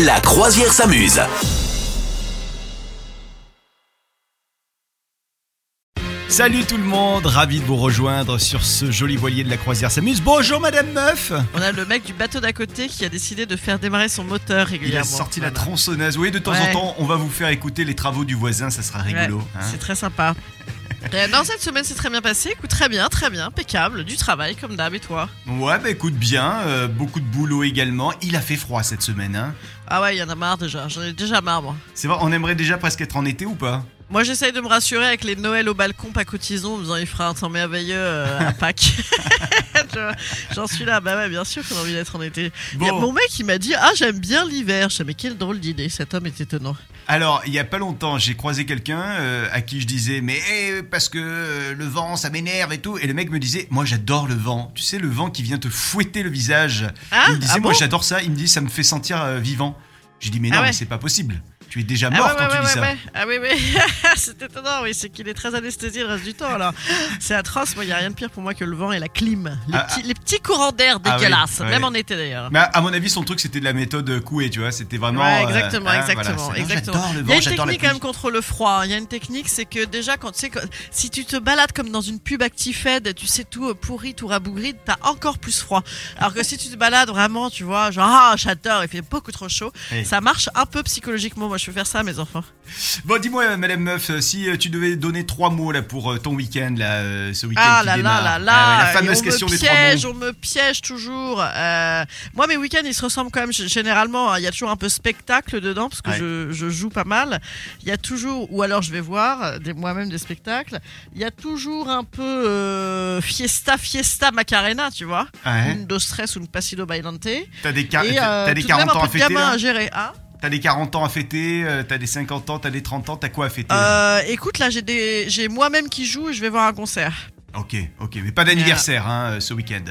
La croisière s'amuse. Salut tout le monde, ravi de vous rejoindre sur ce joli voilier de la croisière s'amuse. Bonjour Madame Meuf On a le mec du bateau d'à côté qui a décidé de faire démarrer son moteur Il régulièrement. a sorti la tronçonneuse. Oui, de temps Ouais. en temps, on va vous faire écouter les travaux du voisin, ça sera rigolo. Ouais, hein. C'est très sympa. Euh, non, cette semaine c'est très bien passé. Écoute, très bien, très bien, impeccable, du travail comme d'hab et toi Ouais, bah écoute bien, euh, beaucoup de boulot également. Il a fait froid cette semaine. Hein. Ah ouais, il y en a marre déjà, j'en ai déjà marre moi. C'est vrai, on aimerait déjà presque être en été ou pas? Moi j'essaye de me rassurer avec les Noëls au balcon pas cotisons en me disant il fera un temps merveilleux euh, à Pâques. J'en suis là, bah ouais, bien sûr qu'on a envie d'être en été. Il y a Bon. mon mec il m'a dit Ah, j'aime bien l'hiver. Je sais, mais quelle drôle d'idée, cet homme est étonnant. Alors, il y a pas longtemps, j'ai croisé quelqu'un euh, à qui je disais mais eh, parce que euh, le vent ça m'énerve et tout et le mec me disait moi j'adore le vent. Tu sais le vent qui vient te fouetter le visage. Ah, il me disait ah moi bon? j'adore ça, il me dit ça me fait sentir vivant. J'ai dit mais Ah non ouais. mais c'est pas possible. Tu es déjà Ah mort ouais, quand ouais, tu dis ouais, ça. ouais. Ah oui, oui. c'est étonnant, oui. C'est qu'il est très anesthésié le reste du temps, alors. C'est atroce. Moi, il n'y a rien de pire pour moi que le vent et la clim. Les, Ah, petits, les petits courants d'air Ah oui, dégueulasses. Même en été d'ailleurs. Mais à- mon avis son truc c'était de la méthode couée, tu vois, c'était vraiment euh, exactement, hein, exactement, voilà, non, le Il y vent, a une technique quand même contre le froid. Il y a une technique, c'est que déjà, quand tu sais, quand- si tu te balades comme dans une pub ActiFed, tu sais tout euh, pourri, tout rabougri, t'as encore plus froid. Alors que si tu te balades vraiment, tu vois, genre, ah, j'adore, il fait beaucoup trop chaud, Oui. ça marche un peu psychologiquement. Moi, je peux faire ça mes enfants. Bon, dis-moi, euh, Madame Meuf, euh, si euh, tu devais donner trois mots là pour ton week-end, là, ce week-end Ah qui là là là Ah ouais, là, la fameuse on question me des trois piège, mots. on me piège toujours. Euh, moi, mes week-ends, ils se ressemblent quand même généralement. hein. Il y a toujours un peu spectacle dedans parce que Ouais. je, je joue pas mal. Il y a toujours, ou alors je vais voir des- moi-même des spectacles. Il y a toujours un peu euh, fiesta, fiesta, macarena, tu vois. Ouais. Une do stress ou une passido bailante. T'as des, car- Et euh, t'as des tout de même 40 ans à de fêter gamin là? à gérer. Hein T'as des 40 ans à fêter, euh, t'as des 50 ans, t'as des 30 ans, t'as quoi à fêter Euh, écoute, là, j'ai des, j'ai moi-même qui joue et je vais voir un concert. Ok, ok, mais pas d'anniversaire hein, euh, ce week-end.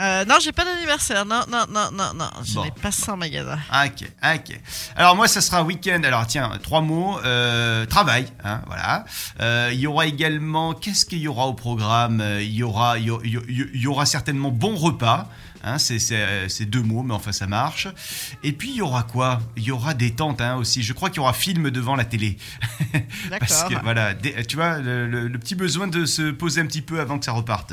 Euh, non, j'ai pas d'anniversaire. Non, non, non, non, non. Je Bon. n'ai pas ça en magasin. Ok, ok. Alors moi, ça sera week-end. Alors tiens, trois mots. Euh, travail, hein, voilà. Euh, Il y aura également, qu'est-ce qu'il y aura au programme? Euh, Il y aura, il y, aura- il y- il y aura certainement bon repas. Hein, c'est euh, c'est deux mots, mais enfin ça marche. Et puis il y aura quoi? Il y aura détente hein, aussi. Je crois qu'il y aura film devant la télé. Parce D'accord. que voilà, des- tu vois, le, le- le petit besoin de se poser un petit peu avant que ça reparte.